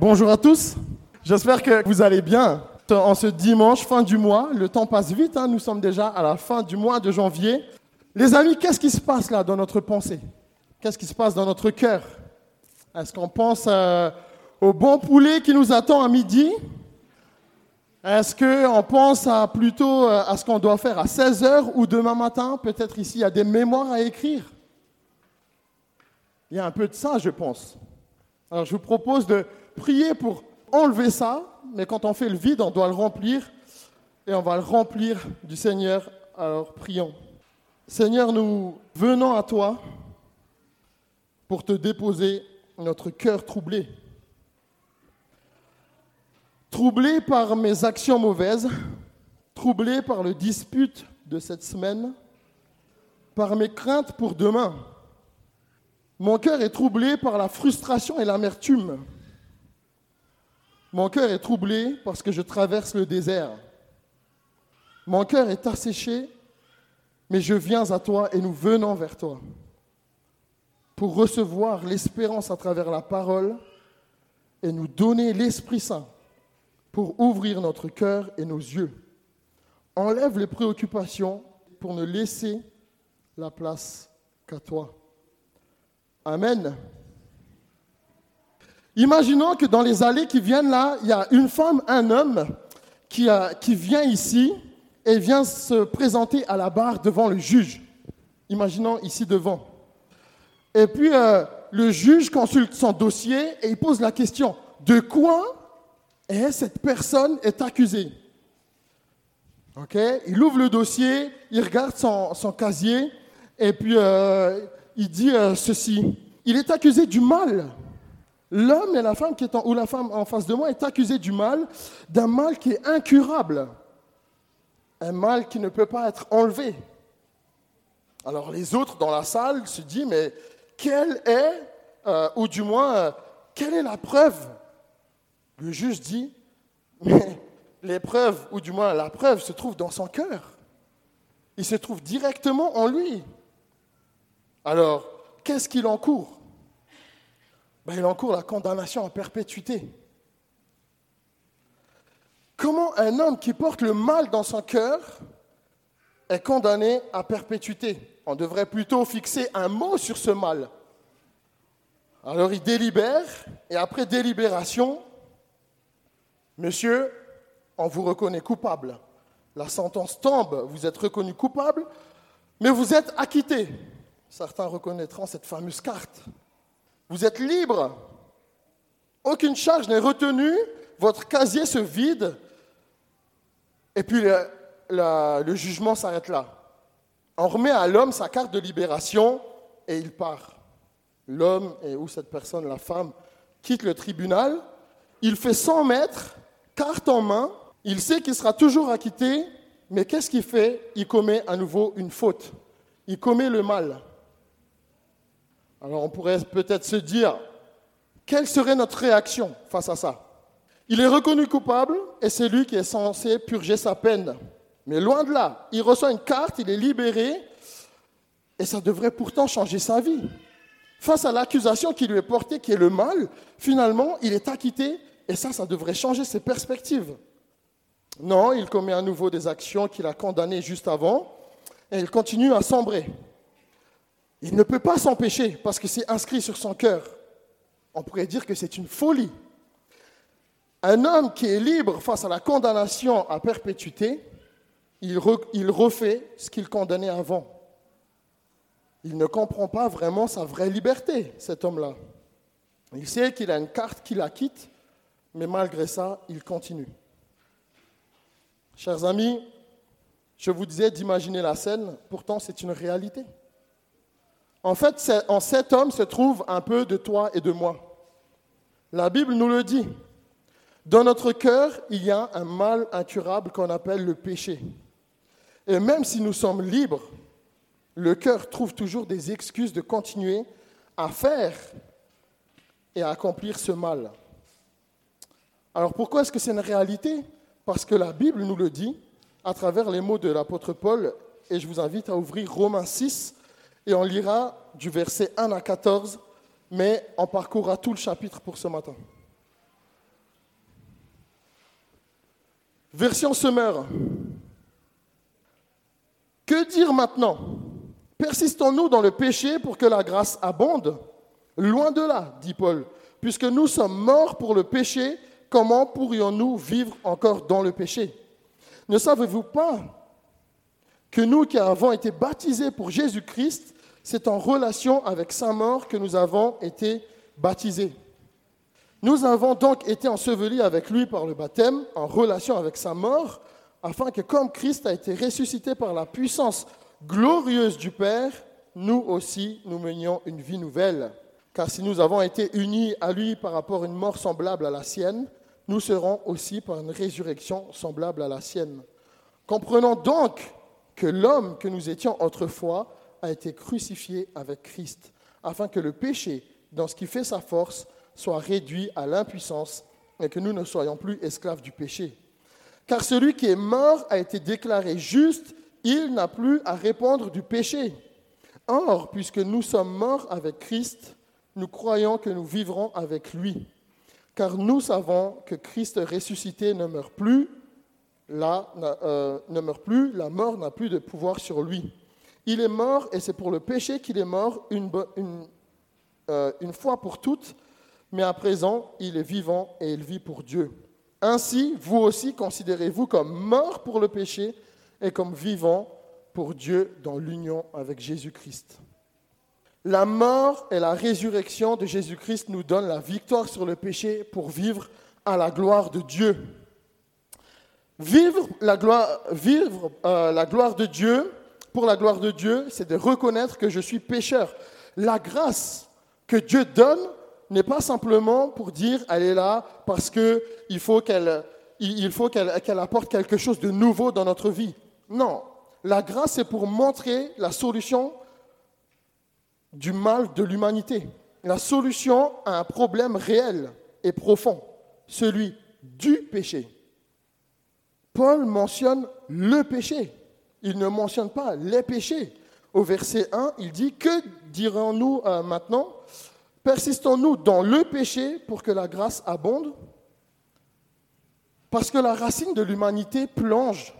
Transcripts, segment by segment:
Bonjour à tous, j'espère que vous allez bien. En ce dimanche, fin du mois, le temps passe vite, hein. nous sommes déjà à la fin du mois de janvier. Les amis, qu'est-ce qui se passe là dans notre pensée? Qu'est-ce qui se passe dans notre cœur? Est-ce qu'on pense euh, au bon poulet qui nous attend à midi? Est-ce qu'on pense à, plutôt euh, à ce qu'on doit faire à 16h ou demain matin? Peut-être ici, il y a des mémoires à écrire. Il y a un peu de ça, je pense. Alors je vous propose de prier pour enlever ça, mais quand on fait le vide, on doit le remplir et on va le remplir du Seigneur. Alors prions. Seigneur, nous venons à toi pour te déposer notre cœur troublé. Troublé par mes actions mauvaises, troublé par le dispute de cette semaine, par mes craintes pour demain. Mon cœur est troublé par la frustration et l'amertume. Mon cœur est troublé parce que je traverse le désert. Mon cœur est asséché, mais je viens à toi et nous venons vers toi pour recevoir l'espérance à travers la parole et nous donner l'Esprit Saint pour ouvrir notre cœur et nos yeux. Enlève les préoccupations pour ne laisser la place qu'à toi. Amen. Imaginons que dans les allées qui viennent là, il y a une femme, un homme qui, qui vient ici et vient se présenter à la barre devant le juge. Imaginons ici devant. Et puis euh, le juge consulte son dossier et il pose la question de quoi est cette personne est accusée? Il ouvre le dossier, il regarde son, casier et puis euh, il dit euh, ceci il est accusé du mal. L'homme et la femme qui est en, ou la femme en face de moi est accusé du mal, d'un mal qui est incurable, un mal qui ne peut pas être enlevé. Alors les autres dans la salle se disent, mais quelle est, euh, ou du moins, euh, quelle est la preuve? Le juge dit, mais les preuves, ou du moins la preuve, se trouve dans son cœur. Il se trouve directement en lui. Alors, qu'est-ce qu'il encourt? Ben, il encourt la condamnation à perpétuité. Comment un homme qui porte le mal dans son cœur est condamné à perpétuité? On devrait plutôt fixer un mot sur ce mal. Alors il délibère, et après délibération, monsieur, on vous reconnaît coupable. La sentence tombe, vous êtes reconnu coupable, mais vous êtes acquitté. Certains reconnaîtront cette fameuse carte. Vous êtes libre. Aucune charge n'est retenue. Votre casier se vide. Et puis le, jugement s'arrête là. On remet à l'homme sa carte de libération et il part. L'homme, et ou cette personne, la femme, quitte le tribunal. Il fait 100 mètres, carte en main. Il sait qu'il sera toujours acquitté, mais qu'est-ce qu'il fait? Il commet à nouveau une faute. Il commet le mal. Alors on pourrait peut-être se dire, quelle serait notre réaction face à ça? Il est reconnu coupable et c'est lui qui est censé purger sa peine. Mais loin de là, il reçoit une carte, il est libéré et ça devrait pourtant changer sa vie. Face à l'accusation qui lui est portée, qui est le mal, finalement, il est acquitté et ça, ça devrait changer ses perspectives. Non, il commet à nouveau des actions qu'il a condamnées juste avant et il continue à sombrer. Il ne peut pas s'empêcher parce que c'est inscrit sur son cœur. On pourrait dire que c'est une folie. Un homme qui est libre face à la condamnation à perpétuité, il, refait ce qu'il condamnait avant. Il ne comprend pas vraiment sa vraie liberté, cet homme-là. Il sait qu'il a une carte qui la quitte, mais malgré ça, il continue. Chers amis, je vous disais d'imaginer la scène, pourtant c'est une réalité. En fait, en cet homme se trouve un peu de toi et de moi. La Bible nous le dit. Dans notre cœur, il y a un mal incurable qu'on appelle le péché. Et même si nous sommes libres, le cœur trouve toujours des excuses de continuer à faire et à accomplir ce mal. Alors pourquoi est-ce que c'est une réalité? Parce que la Bible nous le dit à travers les mots de l'apôtre Paul, et je vous invite à ouvrir Romains 6, et on lira du verset 1 à 14, mais on parcourra tout le chapitre pour ce matin. Version semeur. Que dire maintenant? Persistons-nous dans le péché pour que la grâce abonde? Loin de là, dit Paul. Puisque nous sommes morts pour le péché, comment pourrions-nous vivre encore dans le péché? Ne savez-vous pas que nous qui avons été baptisés pour Jésus-Christ, c'est en relation avec sa mort que nous avons été baptisés Nous avons donc été ensevelis avec lui par le baptême, en relation avec sa mort, afin que comme Christ a été ressuscité par la puissance glorieuse du Père, nous aussi nous menions une vie nouvelle. Car si nous avons été unis à lui par rapport à une mort semblable à la sienne, nous serons aussi par une résurrection semblable à la sienne. Comprenons donc que l'homme que nous étions autrefois a été crucifié avec Christ, afin que le péché, dans ce qui fait sa force, soit réduit à l'impuissance et que nous ne soyons plus esclaves du péché. Car celui qui est mort a été déclaré juste, il n'a plus à répondre du péché. Or, puisque nous sommes morts avec Christ, nous croyons que nous vivrons avec lui. Car nous savons que Christ ressuscité ne meurt plus, là, euh, ne meurt plus, la mort n'a plus de pouvoir sur lui. Il est mort et c'est pour le péché qu'il est mort une, euh, une fois pour toutes, mais à présent il est vivant et il vit pour Dieu. Ainsi, vous aussi considérez-vous comme mort pour le péché et comme vivant pour Dieu dans l'union avec Jésus-Christ. La mort et la résurrection de Jésus-Christ nous donnent la victoire sur le péché pour vivre à la gloire de Dieu. Vivre la gloire, euh, la gloire de Dieu, pour la gloire de Dieu, c'est de reconnaître que je suis pécheur. La grâce que Dieu donne n'est pas simplement pour dire elle est là parce qu'il faut qu'elle il faut qu'elle apporte quelque chose de nouveau dans notre vie. Non, la grâce c'est pour montrer la solution du mal de l'humanité. La solution à un problème réel et profond, celui du péché. Paul mentionne le péché. Il ne mentionne pas les péchés. Au verset 1, il dit, que dirons-nous euh, maintenant? Persistons-nous dans le péché pour que la grâce abonde? Parce que la racine de l'humanité plonge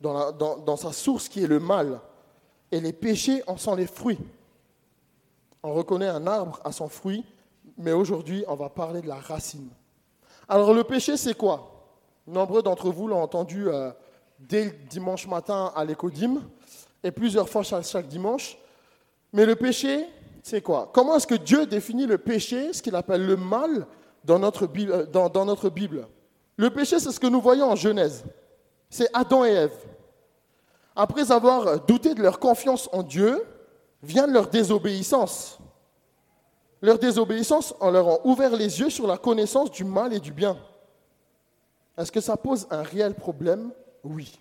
dans, sa source qui est le mal. Et les péchés en sont les fruits. On reconnaît un arbre à son fruit, mais aujourd'hui, on va parler de la racine. Alors le péché, c'est quoi? Nombreux d'entre vous l'ont entendu euh, dès le dimanche matin à l'écodime, et plusieurs fois chaque, dimanche. Mais le péché, c'est quoi? Comment est-ce que Dieu définit le péché, ce qu'il appelle le mal, dans notre, Bible, euh, dans notre Bible? Le péché, c'est ce que nous voyons en Genèse. C'est Adam et Ève. Après avoir douté de leur confiance en Dieu, vient leur désobéissance. Leur désobéissance en leur a ouvert les yeux sur la connaissance du mal et du bien. Est-ce que ça pose un réel problème Oui.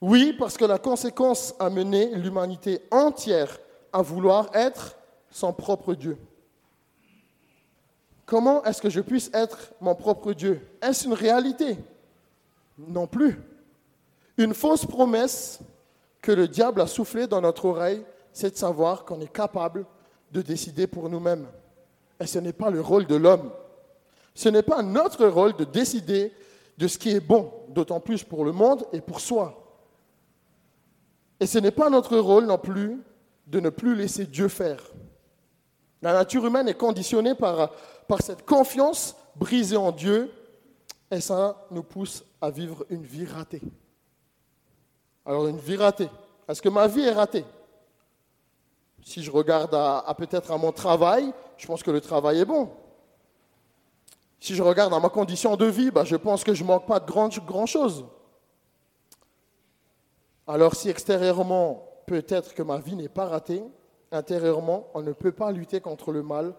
Oui, parce que la conséquence a mené l'humanité entière à vouloir être son propre Dieu. Comment est-ce que je puisse être mon propre Dieu? Est-ce une réalité? Non plus. Une fausse promesse que le diable a soufflée dans notre oreille c'est de savoir qu'on est capable de décider pour nous-mêmes. Et ce n'est pas le rôle de l'homme. Ce n'est pas notre rôle de décider de ce qui est bon, d'autant plus pour le monde et pour soi. Et ce n'est pas notre rôle non plus de ne plus laisser Dieu faire. La nature humaine est conditionnée par, cette confiance brisée en Dieu et ça nous pousse à vivre une vie ratée. Alors une vie ratée. Est-ce que ma vie est ratée? Si je regarde à, peut-être à mon travail, je pense que le travail est bon. Si je regarde à ma condition de vie, bah, je pense que je ne manque pas de grand-chose. Alors si extérieurement, peut-être que ma vie n'est pas ratée, intérieurement, on ne peut pas lutter contre le mal,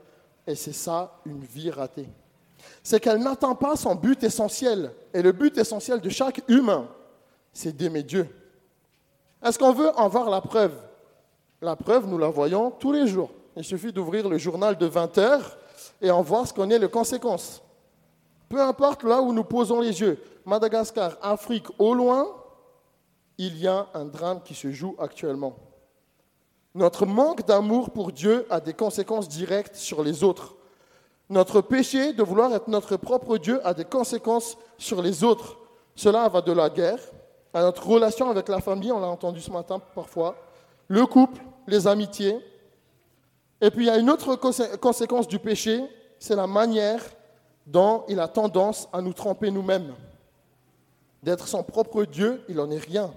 et c'est ça une vie ratée. C'est qu'elle n'atteint pas son but essentiel. Et le but essentiel de chaque humain, c'est d'aimer Dieu. Est-ce qu'on veut en voir la preuve? La preuve, nous la voyons tous les jours. Il suffit d'ouvrir le journal de 20 heures et en voir ce qu'on est les conséquences. Peu importe là où nous posons les yeux, Madagascar, Afrique, au loin, il y a un drame qui se joue actuellement. Notre manque d'amour pour Dieu a des conséquences directes sur les autres. Notre péché de vouloir être notre propre Dieu a des conséquences sur les autres. Cela va de la guerre à notre relation avec la famille, on l'a entendu ce matin parfois, le couple, les amitiés. Et puis il y a une autre conséquence du péché, c'est la manière dont il a tendance à nous tromper nous-mêmes. D'être son propre Dieu, il n'en est rien.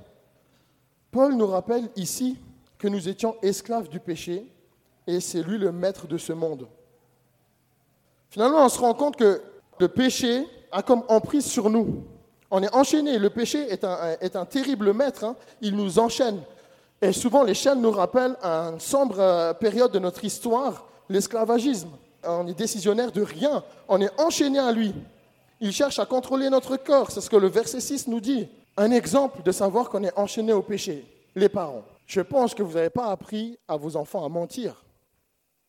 Paul nous rappelle ici que nous étions esclaves du péché et c'est lui le maître de ce monde. Finalement, on se rend compte que le péché a comme emprise sur nous. On est enchaîné. Le péché est un, terrible maître. Hein. Il nous enchaîne. Et souvent, les chaînes nous rappellent une sombre euh, période de notre histoire, l'esclavagisme. On est décisionnaire de rien. On est enchaîné à lui. Il cherche à contrôler notre corps. C'est ce que le verset 6 nous dit. Un exemple de savoir qu'on est enchaîné au péché. Les parents. Je pense que vous n'avez pas appris à vos enfants à mentir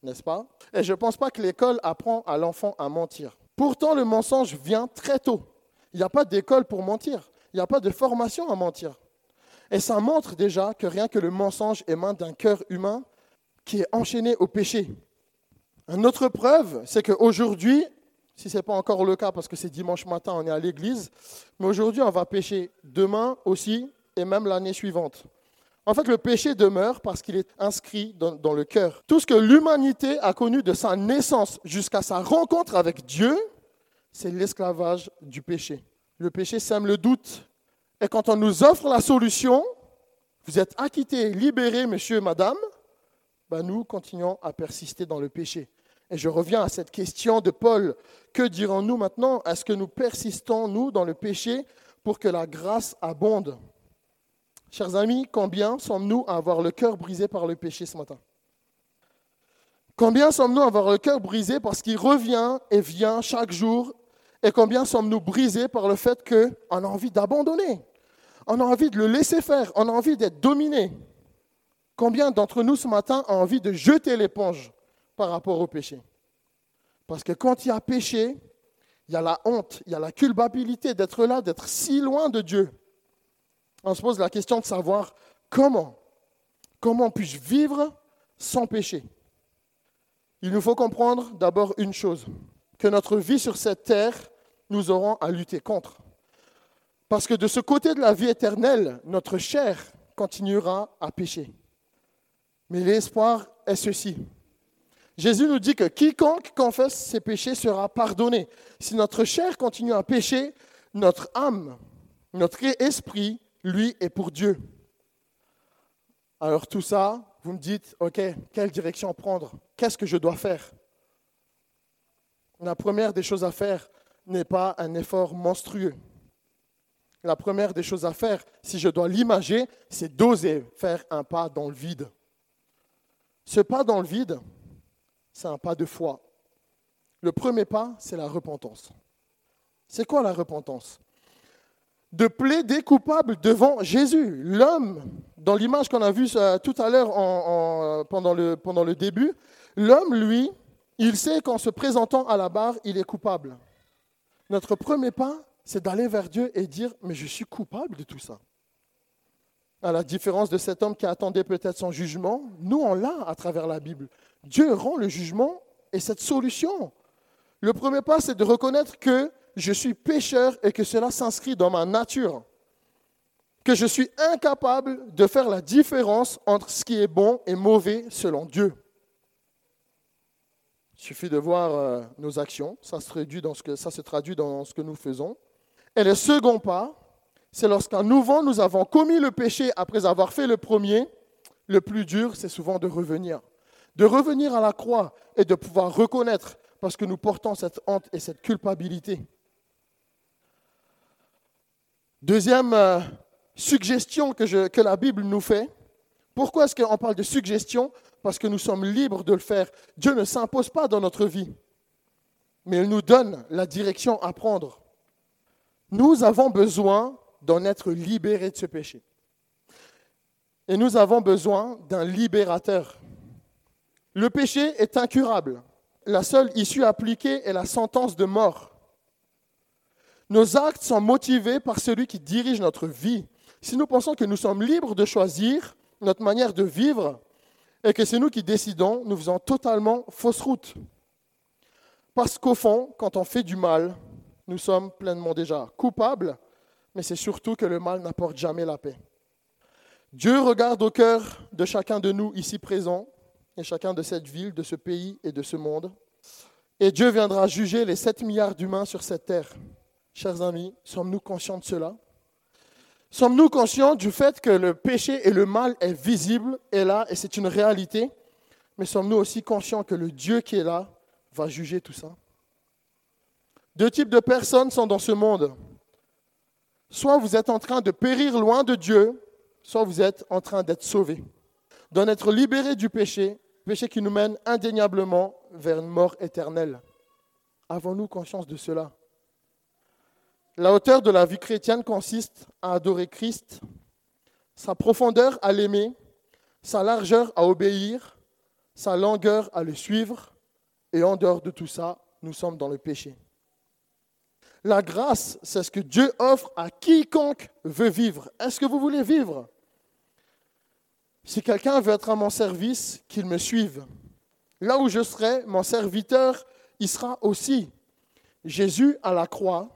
n'est-ce pas? Et je ne pense pas que l'école apprend à l'enfant à mentir. Pourtant, le mensonge vient très tôt. Il n'y a pas d'école pour mentir. Il n'y a pas de formation à mentir. Et ça montre déjà que rien que le mensonge émane d'un cœur humain qui est enchaîné au péché. Une autre preuve, c'est qu'aujourd'hui, si ce n'est pas encore le cas parce que c'est dimanche matin, on est à l'église, mais aujourd'hui, on va pécher demain aussi et même l'année suivante. En fait, le péché demeure parce qu'il est inscrit dans, le cœur. Tout ce que l'humanité a connu de sa naissance jusqu'à sa rencontre avec Dieu, c'est l'esclavage du péché. Le péché sème le doute. Et quand on nous offre la solution, vous êtes acquitté, libéré, monsieur, madame, ben nous continuons à persister dans le péché. Et je reviens à cette question de Paul. Que dirons-nous maintenant? Est-ce que nous persistons, nous, dans le péché pour que la grâce abonde? Chers amis, combien sommes-nous à avoir le cœur brisé par le péché ce matin? Combien sommes-nous à avoir le cœur brisé parce qu'il revient et vient chaque jour? Et combien sommes-nous brisés par le fait qu'on a envie d'abandonner? On a envie de le laisser faire, on a envie d'être dominé. Combien d'entre nous ce matin ont envie de jeter l'éponge? Par rapport au péché Parce que quand il y a péché, il y a la honte, il y a la culpabilité d'être là, d'être si loin de Dieu on se pose la question de savoir comment, comment puis-je vivre sans péché Il nous faut comprendre d'abord une chose, que notre vie sur cette terre, nous aurons à lutter contre. Parce que de ce côté de la vie éternelle, notre chair continuera à pécher. Mais l'espoir est ceci. Jésus nous dit que quiconque confesse ses péchés sera pardonné. Si notre chair continue à pécher, notre âme, notre esprit lui est pour Dieu. Alors tout ça, vous me dites, OK, quelle direction prendre? Qu'est-ce que je dois faire? La première des choses à faire n'est pas un effort monstrueux. La première des choses à faire, si je dois l'imager, c'est d'oser faire un pas dans le vide. Ce pas dans le vide, c'est un pas de foi. Le premier pas, c'est la repentance. C'est quoi la repentance? De plaider coupable devant Jésus. L'homme, dans l'image qu'on a vue euh, tout à l'heure pendant, le, pendant le début, l'homme, lui, il sait qu'en se présentant à la barre, il est coupable. Notre premier pas, c'est d'aller vers Dieu et dire, mais je suis coupable de tout ça. À la différence de cet homme qui attendait peut-être son jugement, nous, on l'a à travers la Bible. Dieu rend le jugement et cette solution. Le premier pas, c'est de reconnaître que je suis pécheur et que cela s'inscrit dans ma nature, que je suis incapable de faire la différence entre ce qui est bon et mauvais selon Dieu. Il suffit de voir euh, nos actions, ça se, traduit dans ce que, ça se traduit dans ce que nous faisons. Et le second pas, c'est lorsqu'à nouveau nous avons commis le péché après avoir fait le premier, le plus dur, c'est souvent de revenir. De revenir à la croix et de pouvoir reconnaître, parce que nous portons cette honte et cette culpabilité. Deuxième euh, suggestion que, que la Bible nous fait. Pourquoi est-ce qu'on parle de suggestion? Parce que nous sommes libres de le faire. Dieu ne s'impose pas dans notre vie, mais il nous donne la direction à prendre. Nous avons besoin d'en être libérés de ce péché. Et nous avons besoin d'un libérateur. Le péché est incurable. La seule issue appliquée est la sentence de mort. Nos actes sont motivés par celui qui dirige notre vie. Si nous pensons que nous sommes libres de choisir notre manière de vivre et que c'est nous qui décidons, nous faisons totalement fausse route. Parce qu'au fond, quand on fait du mal, nous sommes pleinement déjà coupables mais c'est surtout que le mal n'apporte jamais la paix. Dieu regarde au cœur de chacun de nous ici présents, et chacun de cette ville, de ce pays et de ce monde. Et Dieu viendra juger les 7 milliards d'humains sur cette terre. Chers amis, sommes-nous conscients de cela? Sommes-nous conscients du fait que le péché et le mal est visible, est là, et c'est une réalité? Mais sommes-nous aussi conscients que le Dieu qui est là va juger tout ça? Deux types de personnes sont dans ce monde. Soit vous êtes en train de périr loin de Dieu, soit vous êtes en train d'être sauvés, d'en être libérés du péché, péché qui nous mène indéniablement vers une mort éternelle. Avons-nous conscience de cela? La hauteur de la vie chrétienne consiste à adorer Christ, sa profondeur à l'aimer, sa largeur à obéir, sa longueur à le suivre, et en dehors de tout ça, nous sommes dans le péché. La grâce, c'est ce que Dieu offre à quiconque veut vivre. Est-ce que vous voulez vivre? Si quelqu'un veut être à mon service, qu'il me suive. Là où je serai, mon serviteur y sera aussi. Jésus à la croix,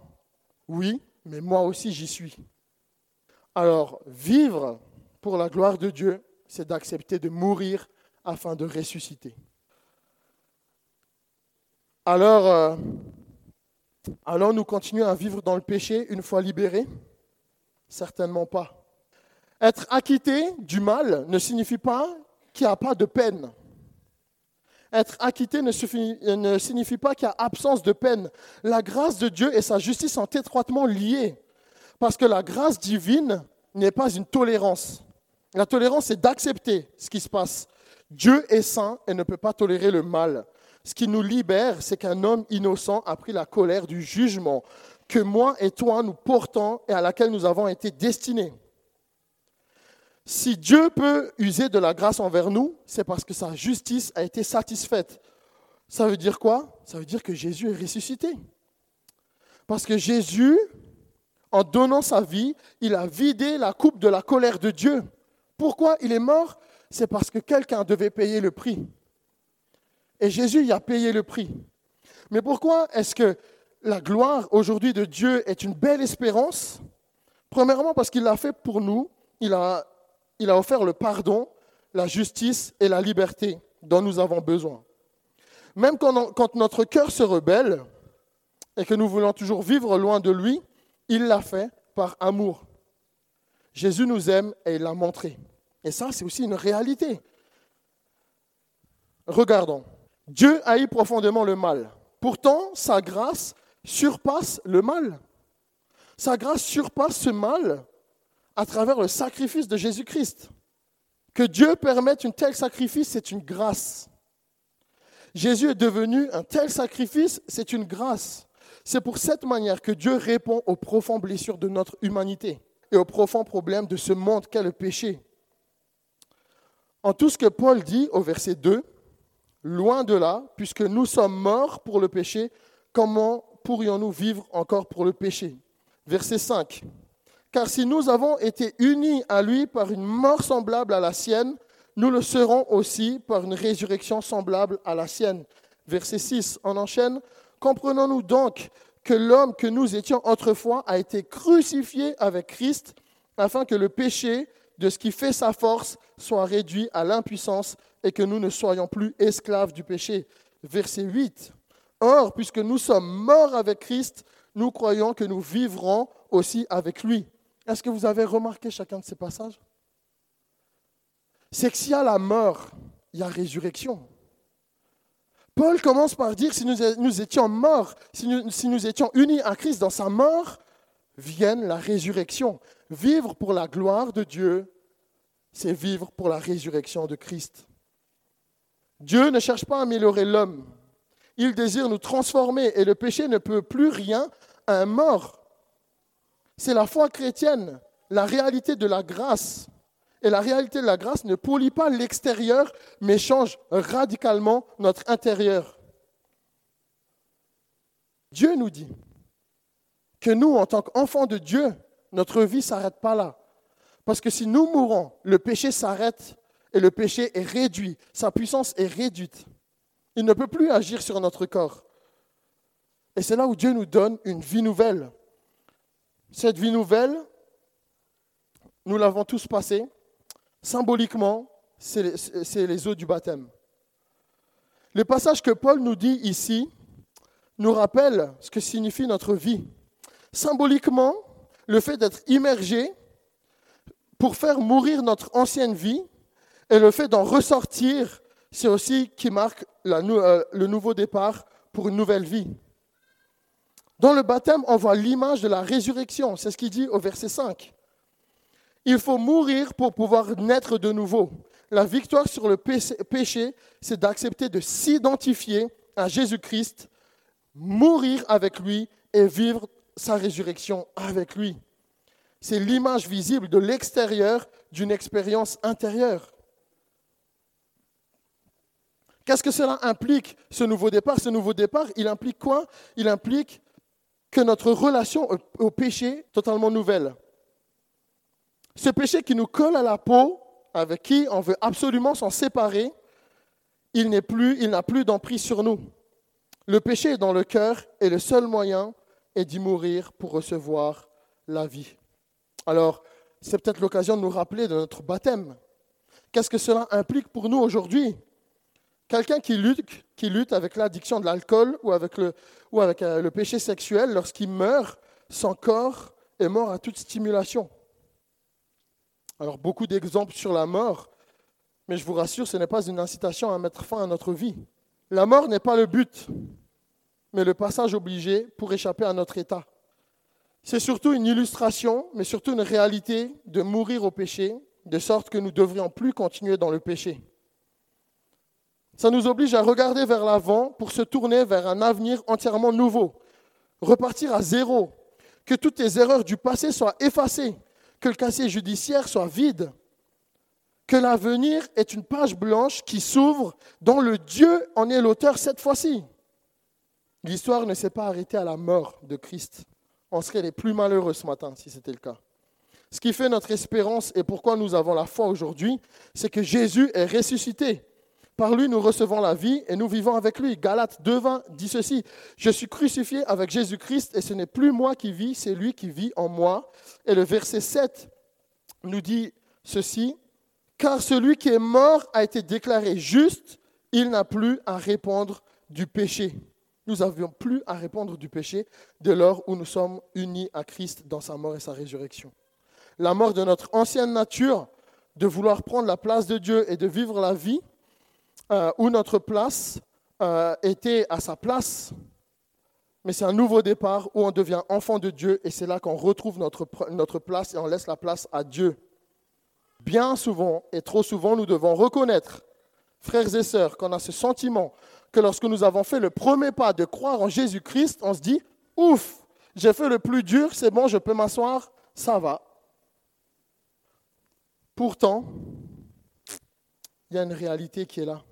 oui, mais moi aussi j'y suis. Alors, vivre pour la gloire de Dieu, c'est d'accepter de mourir afin de ressusciter. Alors, euh, Allons-nous continuer à vivre dans le péché une fois libérés? Certainement pas. Être acquitté du mal ne signifie pas qu'il n'y a pas de peine. Être acquitté ne, signifie pas qu'il y a absence de peine. La grâce de Dieu et sa justice sont étroitement liées. Parce que la grâce divine n'est pas une tolérance. La tolérance, c'est d'accepter ce qui se passe. Dieu est saint et ne peut pas tolérer le mal. Ce qui nous libère, c'est qu'un homme innocent a pris la colère du jugement que moi et toi nous portons et à laquelle nous avons été destinés. Si Dieu peut user de la grâce envers nous, c'est parce que sa justice a été satisfaite. Ça veut dire quoi? Ça veut dire que Jésus est ressuscité. Parce que Jésus, en donnant sa vie, il a vidé la coupe de la colère de Dieu. Pourquoi il est mort? C'est parce que quelqu'un devait payer le prix. Et Jésus y a payé le prix. Mais pourquoi est-ce que la gloire aujourd'hui de Dieu est une belle espérance? Premièrement parce qu'il l'a fait pour nous, il a, il a offert le pardon, la justice et la liberté dont nous avons besoin. Même quand, notre cœur se rebelle et que nous voulons toujours vivre loin de lui, il l'a fait par amour. Jésus nous aime et il l'a montré. Et ça, c'est aussi une réalité. Regardons. Dieu haït profondément le mal. Pourtant, sa grâce surpasse le mal. Sa grâce surpasse ce mal à travers le sacrifice de Jésus-Christ. Que Dieu permette un tel sacrifice, c'est une grâce. Jésus est devenu un tel sacrifice, c'est une grâce. C'est pour cette manière que Dieu répond aux profondes blessures de notre humanité et aux profonds problèmes de ce monde qu'est le péché. En tout ce que Paul dit au verset 2, Loin de là, puisque nous sommes morts pour le péché, comment pourrions-nous vivre encore pour le péché? Verset 5. Car si nous avons été unis à lui par une mort semblable à la sienne, nous le serons aussi par une résurrection semblable à la sienne. Verset 6, on enchaîne. Comprenons-nous donc que l'homme que nous étions autrefois a été crucifié avec Christ afin que le péché, de ce qui fait sa force, soit réduit à l'impuissance et que nous ne soyons plus esclaves du péché. Verset 8. Or, puisque nous sommes morts avec Christ, nous croyons que nous vivrons aussi avec lui. Est-ce que vous avez remarqué chacun de ces passages? C'est que s'il y a la mort, il y a résurrection. Paul commence par dire, si nous, étions morts, si nous, étions unis à Christ dans sa mort, vienne la résurrection. Vivre pour la gloire de Dieu, c'est vivre pour la résurrection de Christ. Dieu ne cherche pas à améliorer l'homme. Il désire nous transformer et le péché ne peut plus rien à un mort. C'est la foi chrétienne, la réalité de la grâce. Et la réalité de la grâce ne polie pas l'extérieur, mais change radicalement notre intérieur. Dieu nous dit que nous, en tant qu'enfants de Dieu, notre vie ne s'arrête pas là. Parce que si nous mourons, le péché s'arrête et le péché est réduit, sa puissance est réduite. Il ne peut plus agir sur notre corps. Et c'est là où Dieu nous donne une vie nouvelle. Cette vie nouvelle, nous l'avons tous passée. Symboliquement, c'est les, eaux du baptême. Le passage que Paul nous dit ici nous rappelle ce que signifie notre vie. Symboliquement, le fait d'être immergé pour faire mourir notre ancienne vie et le fait d'en ressortir, c'est aussi qui marque euh, le nouveau départ pour une nouvelle vie. Dans le baptême, on voit l'image de la résurrection. C'est ce qu'il dit au verset 5. Il faut mourir pour pouvoir naître de nouveau. La victoire sur le péché, c'est d'accepter de s'identifier à Jésus-Christ, mourir avec lui et vivre sa résurrection avec lui. C'est l'image visible de l'extérieur d'une expérience intérieure. Qu'est-ce que cela implique, ce nouveau départ? Ce nouveau départ, il implique quoi? Il implique que notre relation au, péché est totalement nouvelle. Ce péché qui nous colle à la peau, avec qui on veut absolument s'en séparer, il n'est plus, il n'a plus d'emprise sur nous. Le péché est dans le cœur et le seul moyen est d'y mourir pour recevoir la vie. Alors, c'est peut-être l'occasion de nous rappeler de notre baptême. Qu'est-ce que cela implique pour nous aujourd'hui? Quelqu'un qui lutte, qui lutte avec l'addiction de l'alcool ou avec, le, ou avec euh, le péché sexuel, lorsqu'il meurt, son corps est mort à toute stimulation. Alors beaucoup d'exemples sur la mort, mais je vous rassure, ce n'est pas une incitation à mettre fin à notre vie. La mort n'est pas le but, mais le passage obligé pour échapper à notre état. C'est surtout une illustration, mais surtout une réalité de mourir au péché, de sorte que nous ne devrions plus continuer dans le péché. Ça nous oblige à regarder vers l'avant pour se tourner vers un avenir entièrement nouveau, repartir à zéro, que toutes les erreurs du passé soient effacées, que le casier judiciaire soit vide, que l'avenir est une page blanche qui s'ouvre dont le Dieu en est l'auteur cette fois-ci. L'histoire ne s'est pas arrêtée à la mort de Christ. On serait les plus malheureux ce matin si c'était le cas. Ce qui fait notre espérance et pourquoi nous avons la foi aujourd'hui, c'est que Jésus est ressuscité. Par lui, nous recevons la vie et nous vivons avec lui. Galates 2.20 dit ceci, Je suis crucifié avec Jésus-Christ et ce n'est plus moi qui vis, c'est lui qui vit en moi. Et le verset 7 nous dit ceci, Car celui qui est mort a été déclaré juste, il n'a plus à répondre du péché. Nous n'avions plus à répondre du péché dès lors où nous sommes unis à Christ dans sa mort et sa résurrection. La mort de notre ancienne nature, de vouloir prendre la place de Dieu et de vivre la vie, euh, où notre place euh, était à sa place, mais c'est un nouveau départ où on devient enfant de Dieu et c'est là qu'on retrouve notre, notre place et on laisse la place à Dieu. Bien souvent et trop souvent, nous devons reconnaître, frères et sœurs, qu'on a ce sentiment que lorsque nous avons fait le premier pas de croire en Jésus-Christ, on se dit, ouf, j'ai fait le plus dur, c'est bon, je peux m'asseoir, ça va. Pourtant, il y a une réalité qui est là.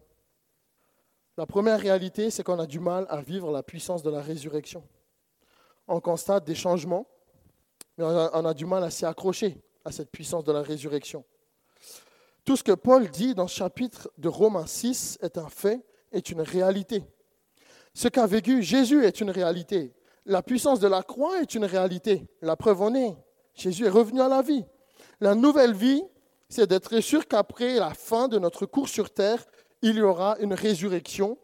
La première réalité, c'est qu'on a du mal à vivre la puissance de la résurrection. On constate des changements, mais on a, du mal à s'y accrocher à cette puissance de la résurrection. Tout ce que Paul dit dans ce chapitre de Romains 6 est un fait, est une réalité. Ce qu'a vécu Jésus est une réalité. La puissance de la croix est une réalité. La preuve en est. Jésus est revenu à la vie. La nouvelle vie, c'est d'être sûr qu'après la fin de notre cours sur terre, il y aura une résurrection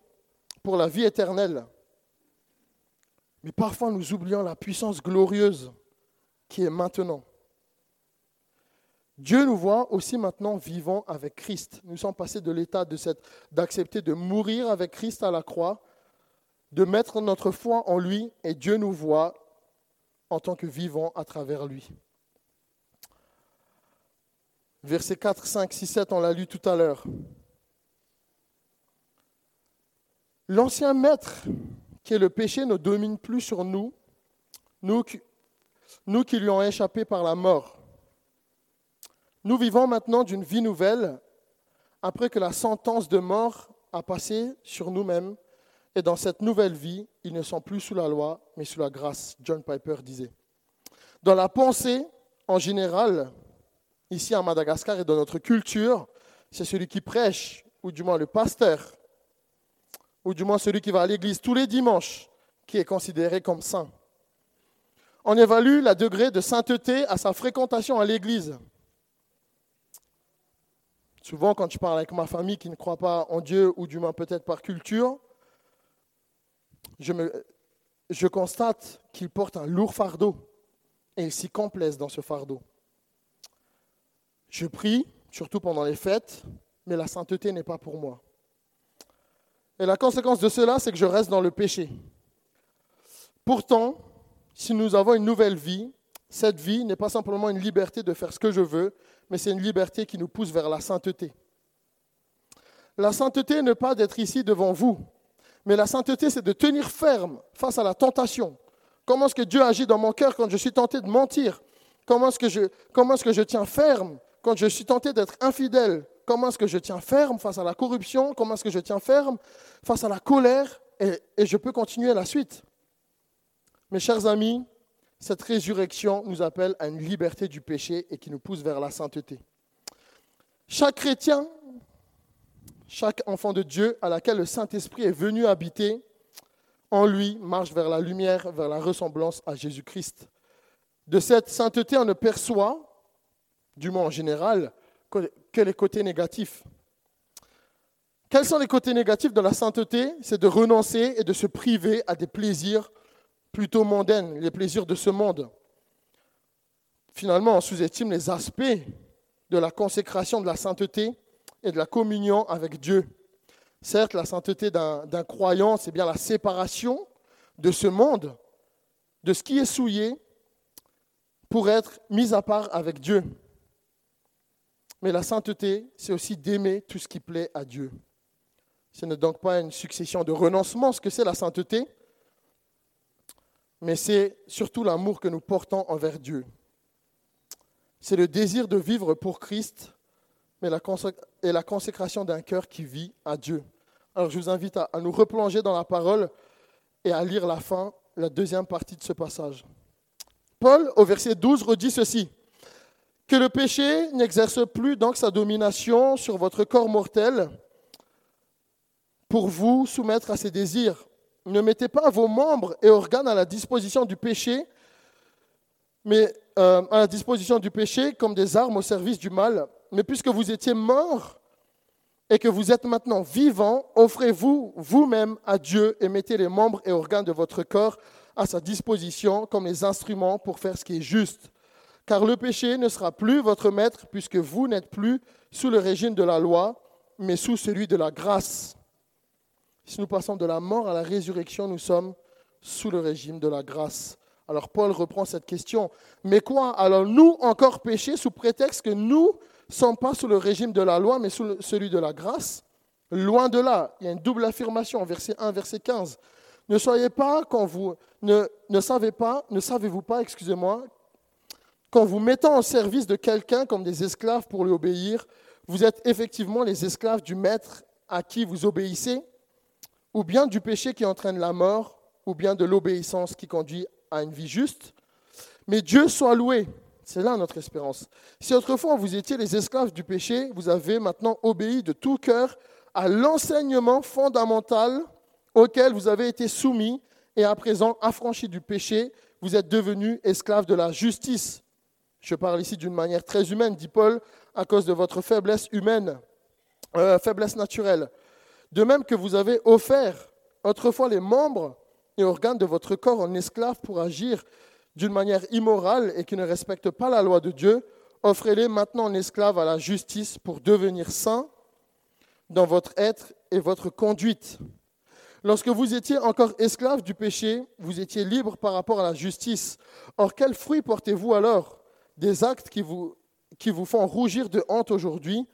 pour la vie éternelle. Mais parfois nous oublions la puissance glorieuse qui est maintenant. Dieu nous voit aussi maintenant vivant avec Christ. Nous sommes passés de l'état d'accepter de mourir avec Christ à la croix, de mettre notre foi en lui, et Dieu nous voit en tant que vivants à travers lui. Versets 4, 5, 6, 7, on l'a lu tout à l'heure. L'ancien maître, qui est le péché, ne domine plus sur nous, nous, qui lui avons échappé par la mort. Nous vivons maintenant d'une vie nouvelle après que la sentence de mort a passé sur nous-mêmes. Et dans cette nouvelle vie, ils ne sont plus sous la loi, mais sous la grâce, John Piper disait. Dans la pensée, en général, ici à Madagascar et dans notre culture, c'est celui qui prêche, ou du moins le pasteur, ou du moins celui qui va à l'église tous les dimanches, qui est considéré comme saint. on évalue le degré de sainteté à sa fréquentation à l'église. Souvent, quand je parle avec ma famille qui ne croit pas en Dieu, ou du moins peut-être par culture, je, constate qu'ils portent un lourd fardeau et ils s'y complaisent dans ce fardeau. Je prie, surtout pendant les fêtes, mais la sainteté n'est pas pour moi. Et la conséquence de cela, c'est que je reste dans le péché. Pourtant, si nous avons une nouvelle vie, cette vie n'est pas simplement une liberté de faire ce que je veux, mais c'est une liberté qui nous pousse vers la sainteté. La sainteté n'est pas d'être ici devant vous, mais la sainteté, c'est de tenir ferme face à la tentation. Comment est-ce que Dieu agit dans mon cœur quand je suis tenté de mentir? Comment est-ce que je, comment est-ce que je tiens ferme quand je suis tenté d'être infidèle? Comment est-ce que je tiens ferme face à la corruption? Comment est-ce que je tiens ferme face à la colère? Et, je peux continuer la suite. Mes chers amis, cette résurrection nous appelle à une liberté du péché et qui nous pousse vers la sainteté. Chaque chrétien, chaque enfant de Dieu à laquelle le Saint-Esprit est venu habiter, en lui marche vers la lumière, vers la ressemblance à Jésus-Christ. De cette sainteté, on ne perçoit, du moins en général, que les côtés négatifs. Quels sont les côtés négatifs de la sainteté? C'est de renoncer et de se priver à des plaisirs plutôt mondaines, les plaisirs de ce monde. Finalement, on sous-estime les aspects de la consécration de la sainteté et de la communion avec Dieu. Certes, la sainteté d'un croyant, c'est bien la séparation de ce monde, de ce qui est souillé, pour être mis à part avec Dieu. Mais la sainteté, c'est aussi d'aimer tout ce qui plaît à Dieu. Ce n'est donc pas une succession de renoncements, ce que c'est la sainteté, mais c'est surtout l'amour que nous portons envers Dieu. C'est le désir de vivre pour Christ mais la et la consécration d'un cœur qui vit à Dieu. Alors je vous invite à, nous replonger dans la parole et à lire la fin, la deuxième partie de ce passage. Paul, au verset 12, redit ceci. Que le péché n'exerce plus donc sa domination sur votre corps mortel pour vous soumettre à ses désirs. Ne mettez pas vos membres et organes à la disposition du péché, mais euh, à la disposition du péché comme des armes au service du mal. Mais puisque vous étiez morts et que vous êtes maintenant vivants, offrez-vous vous-même à Dieu et mettez les membres et organes de votre corps à sa disposition comme les instruments pour faire ce qui est juste. Car le péché ne sera plus votre maître puisque vous n'êtes plus sous le régime de la loi, mais sous celui de la grâce. Si nous passons de la mort à la résurrection, nous sommes sous le régime de la grâce. Alors Paul reprend cette question. Mais quoi? Alors nous encore pécher sous prétexte que nous ne sommes pas sous le régime de la loi, mais sous celui de la grâce? Loin de là, il y a une double affirmation, verset 1, verset 15. Ne soyez pas quand vous ne savez pas, ne savez-vous pas, excusez-moi, qu'en vous mettant au service de quelqu'un comme des esclaves pour lui obéir, vous êtes effectivement les esclaves du maître à qui vous obéissez ou bien du péché qui entraîne la mort, ou bien de l'obéissance qui conduit à une vie juste. Mais Dieu soit loué. C'est là notre espérance. Si autrefois vous étiez les esclaves du péché, vous avez maintenant obéi de tout cœur à l'enseignement fondamental auquel vous avez été soumis, et à présent, affranchis du péché, vous êtes devenus esclaves de la justice. Je parle ici d'une manière très humaine, dit Paul, à cause de votre faiblesse humaine, euh, faiblesse naturelle. De même que vous avez offert autrefois les membres et organes de votre corps en esclaves pour agir d'une manière immorale et qui ne respecte pas la loi de Dieu, offrez-les maintenant en esclaves à la justice pour devenir saints dans votre être et votre conduite. Lorsque vous étiez encore esclaves du péché, vous étiez libres par rapport à la justice. Or, quels fruits portez-vous alors Des actes qui vous, font rougir de honte aujourd'hui,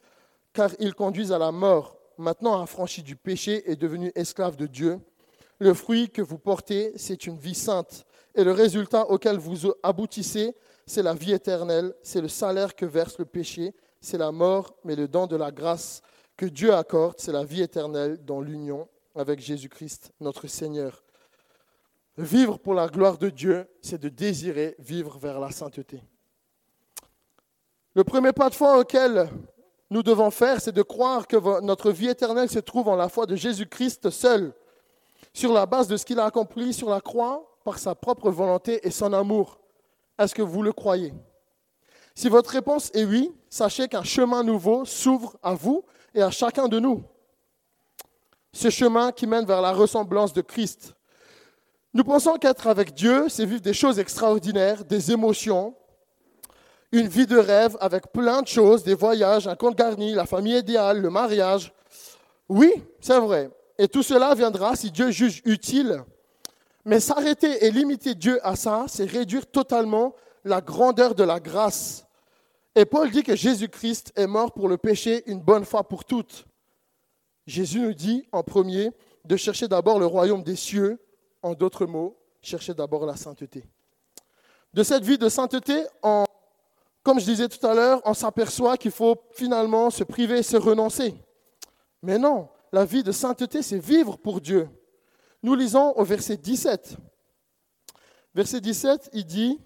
car ils conduisent à la mort maintenant affranchi du péché et devenu esclave de Dieu, le fruit que vous portez, c'est une vie sainte. Et le résultat auquel vous aboutissez, c'est la vie éternelle, c'est le salaire que verse le péché, c'est la mort, mais le don de la grâce que Dieu accorde, c'est la vie éternelle dans l'union avec Jésus-Christ, notre Seigneur. Vivre pour la gloire de Dieu, c'est de désirer vivre vers la sainteté. Le premier pas de foi auquel nous devons faire, c'est de croire que notre vie éternelle se trouve en la foi de Jésus-Christ seul, sur la base de ce qu'il a accompli sur la croix, par sa propre volonté et son amour. Est-ce que vous le croyez? Si votre réponse est oui, sachez qu'un chemin nouveau s'ouvre à vous et à chacun de nous. Ce chemin qui mène vers la ressemblance de Christ. Nous pensons qu'être avec Dieu, c'est vivre des choses extraordinaires, des émotions, une vie de rêve avec plein de choses, des voyages, un compte garni, la famille idéale, le mariage. Oui, c'est vrai. Et tout cela viendra si Dieu juge utile. Mais s'arrêter et limiter Dieu à ça, c'est réduire totalement la grandeur de la grâce. Et Paul dit que Jésus-Christ est mort pour le péché une bonne fois pour toutes. Jésus nous dit en premier de chercher d'abord le royaume des cieux, en d'autres mots, chercher d'abord la sainteté. De cette vie de sainteté, comme je disais tout à l'heure, on s'aperçoit qu'il faut finalement se priver, se renoncer. Mais non, la vie de sainteté, c'est vivre pour Dieu. Nous lisons au verset 17. Verset 17, il dit,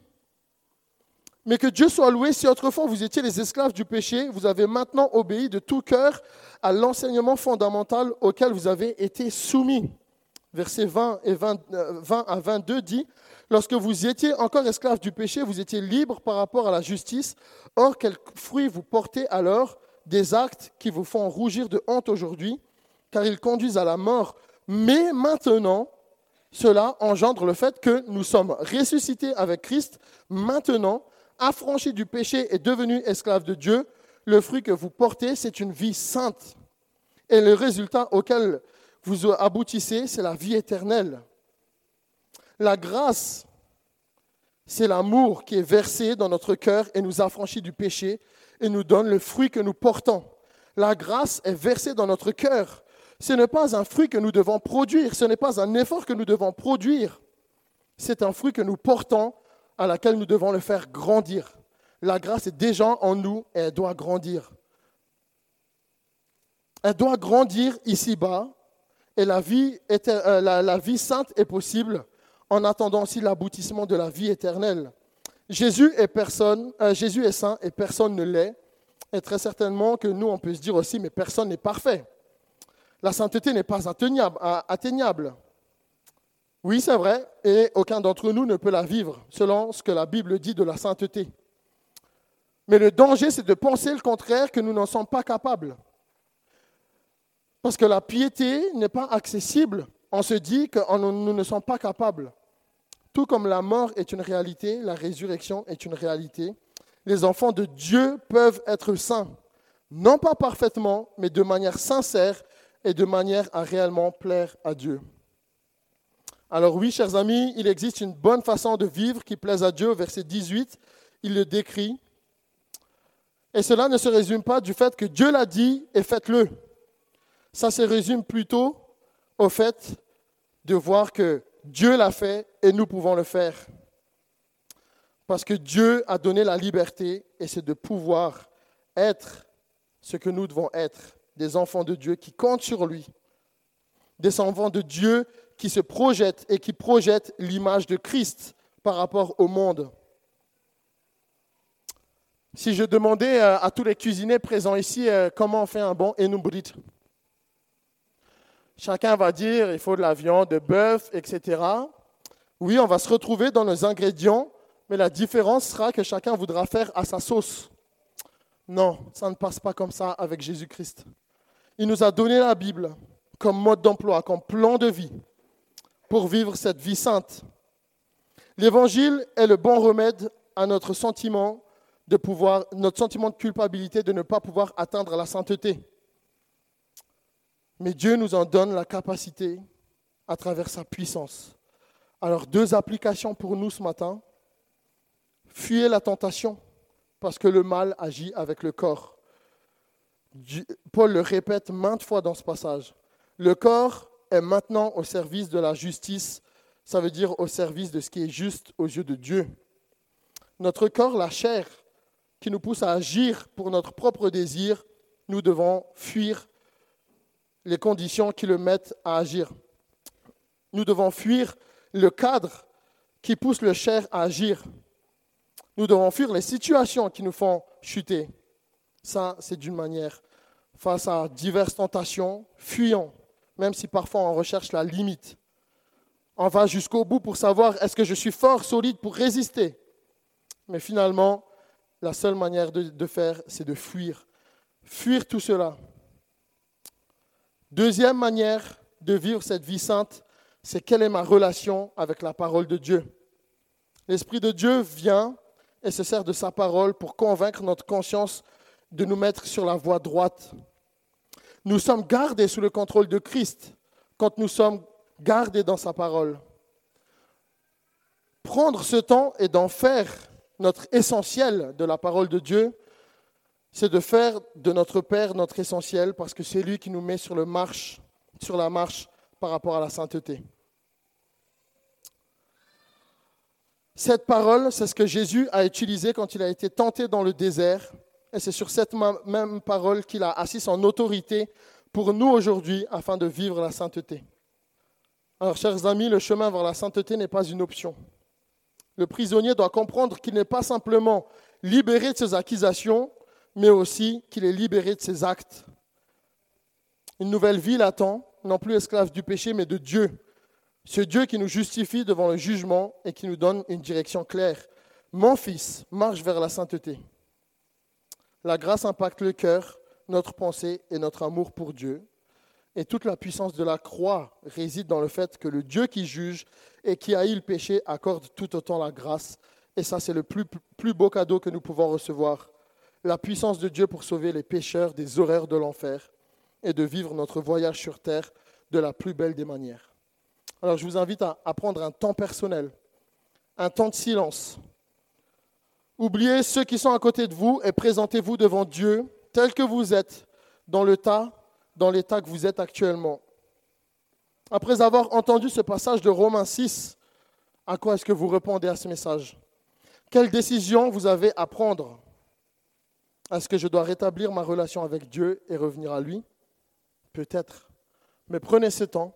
Mais que Dieu soit loué, si autrefois vous étiez les esclaves du péché, vous avez maintenant obéi de tout cœur à l'enseignement fondamental auquel vous avez été soumis. Verset 20, et 20, 20 euh, à 22 dit, Lorsque vous étiez encore esclaves du péché, vous étiez libres par rapport à la justice. Or, quels fruits vous portez alors Des actes qui vous font rougir de honte aujourd'hui car ils conduisent à la mort. Mais maintenant, cela engendre le fait que nous sommes ressuscités avec Christ, maintenant, affranchis du péché et devenus esclaves de Dieu. Le fruit que vous portez, c'est une vie sainte. Et le résultat auquel vous aboutissez, c'est la vie éternelle. La grâce, c'est l'amour qui est versé dans notre cœur et nous affranchit du péché et nous donne le fruit que nous portons. La grâce est versée dans notre cœur ce n'est pas un fruit que nous devons produire, ce n'est pas un effort que nous devons produire. C'est un fruit que nous portons, à laquelle nous devons le faire grandir. La grâce est déjà en nous et elle doit grandir. Elle doit grandir ici-bas et la vie, euh, la, vie sainte est possible en attendant aussi l'aboutissement de la vie éternelle. Jésus est, personne, euh, Jésus est saint et personne ne l'est. Et très certainement que nous, on peut se dire aussi, mais personne n'est parfait la sainteté n'est pas atteignable. Oui, c'est vrai, et aucun d'entre nous ne peut la vivre, selon ce que la Bible dit de la sainteté. Mais le danger, c'est de penser le contraire, que nous n'en sommes pas capables. Parce que la piété n'est pas accessible. On se dit que nous ne sommes pas capables. Tout comme la mort est une réalité, la résurrection est une réalité. Les enfants de Dieu peuvent être saints, non pas parfaitement, mais de manière sincère et de manière à réellement plaire à Dieu. Alors oui, chers amis, il existe une bonne façon de vivre qui plaise à Dieu. verset 18, il le décrit. Et cela ne se résume pas du fait que Dieu l'a dit et faites-le. Ça se résume plutôt au fait de voir que Dieu l'a fait et nous pouvons le faire. Parce que Dieu a donné la liberté et c'est de pouvoir être ce que nous devons être des enfants de Dieu qui comptent sur lui, des enfants de Dieu qui se projettent et qui projettent l'image de Christ par rapport au monde. Si je demandais euh, à tous les cuisiniers présents ici euh, comment on fait un bon enubrit, chacun va dire il faut de la viande, de bœuf, etc. Oui, on va se retrouver dans nos ingrédients, mais la différence sera que chacun voudra faire à sa sauce. Non, ça ne passe pas comme ça avec Jésus-Christ. Il nous a donné la Bible comme mode d'emploi, comme plan de vie pour vivre cette vie sainte. L'évangile est le bon remède à notre sentiment de pouvoir, notre sentiment de culpabilité de ne pas pouvoir atteindre la sainteté. Mais Dieu nous en donne la capacité à travers sa puissance. Alors deux applications pour nous ce matin. Fuyez la tentation parce que le mal agit avec le corps. Paul le répète maintes fois dans ce passage. Le corps est maintenant au service de la justice, ça veut dire au service de ce qui est juste aux yeux de Dieu. Notre corps, la chair, qui nous pousse à agir pour notre propre désir, nous devons fuir les conditions qui le mettent à agir. Nous devons fuir le cadre qui pousse le chair à agir. Nous devons fuir les situations qui nous font chuter. Ça, c'est d'une manière. Face à diverses tentations, fuyons, même si parfois on recherche la limite. on va jusqu'au bout pour savoir est-ce que je suis fort, solide pour résister. Mais finalement, la seule manière de, faire, c'est de fuir. Fuir tout cela. Deuxième manière de vivre cette vie sainte, c'est quelle est ma relation avec la parole de Dieu. L'Esprit de Dieu vient et se sert de sa parole pour convaincre notre conscience de nous mettre sur la voie droite. Nous sommes gardés sous le contrôle de Christ quand nous sommes gardés dans sa parole. Prendre ce temps et d'en faire notre essentiel de la parole de Dieu, c'est de faire de notre Père notre essentiel parce que c'est lui qui nous met sur, la marche par rapport à la sainteté. Cette parole, c'est ce que Jésus a utilisé quand il a été tenté dans le désert. Et c'est sur cette même parole qu'il a assis son autorité pour nous aujourd'hui afin de vivre la sainteté. Alors, chers amis, le chemin vers la sainteté n'est pas une option. Le prisonnier doit comprendre qu'il n'est pas simplement libéré de ses accusations, mais aussi qu'il est libéré de ses actes. Une nouvelle vie l'attend, non plus esclave du péché, mais de Dieu. Ce Dieu qui nous justifie devant le jugement et qui nous donne une direction claire. Mon fils marche vers la sainteté. La grâce impacte le cœur, notre pensée et notre amour pour Dieu. Et toute la puissance de la croix réside dans le fait que le Dieu qui juge et qui haït le péché accorde tout autant la grâce. Et ça, c'est le plus, plus beau cadeau que nous pouvons recevoir. La puissance de Dieu pour sauver les pécheurs des horreurs de l'enfer et de vivre notre voyage sur terre de la plus belle des manières. Alors je vous invite à, prendre un temps personnel, un temps de silence. Oubliez ceux qui sont à côté de vous et présentez-vous devant Dieu tel que vous êtes dans l'état dans l'état que vous êtes actuellement. Après avoir entendu ce passage de Romains 6, à quoi est-ce que vous répondez à ce message? Quelle décision vous avez à prendre? Est-ce que je dois rétablir ma relation avec Dieu et revenir à lui? Peut-être. Mais prenez ce temps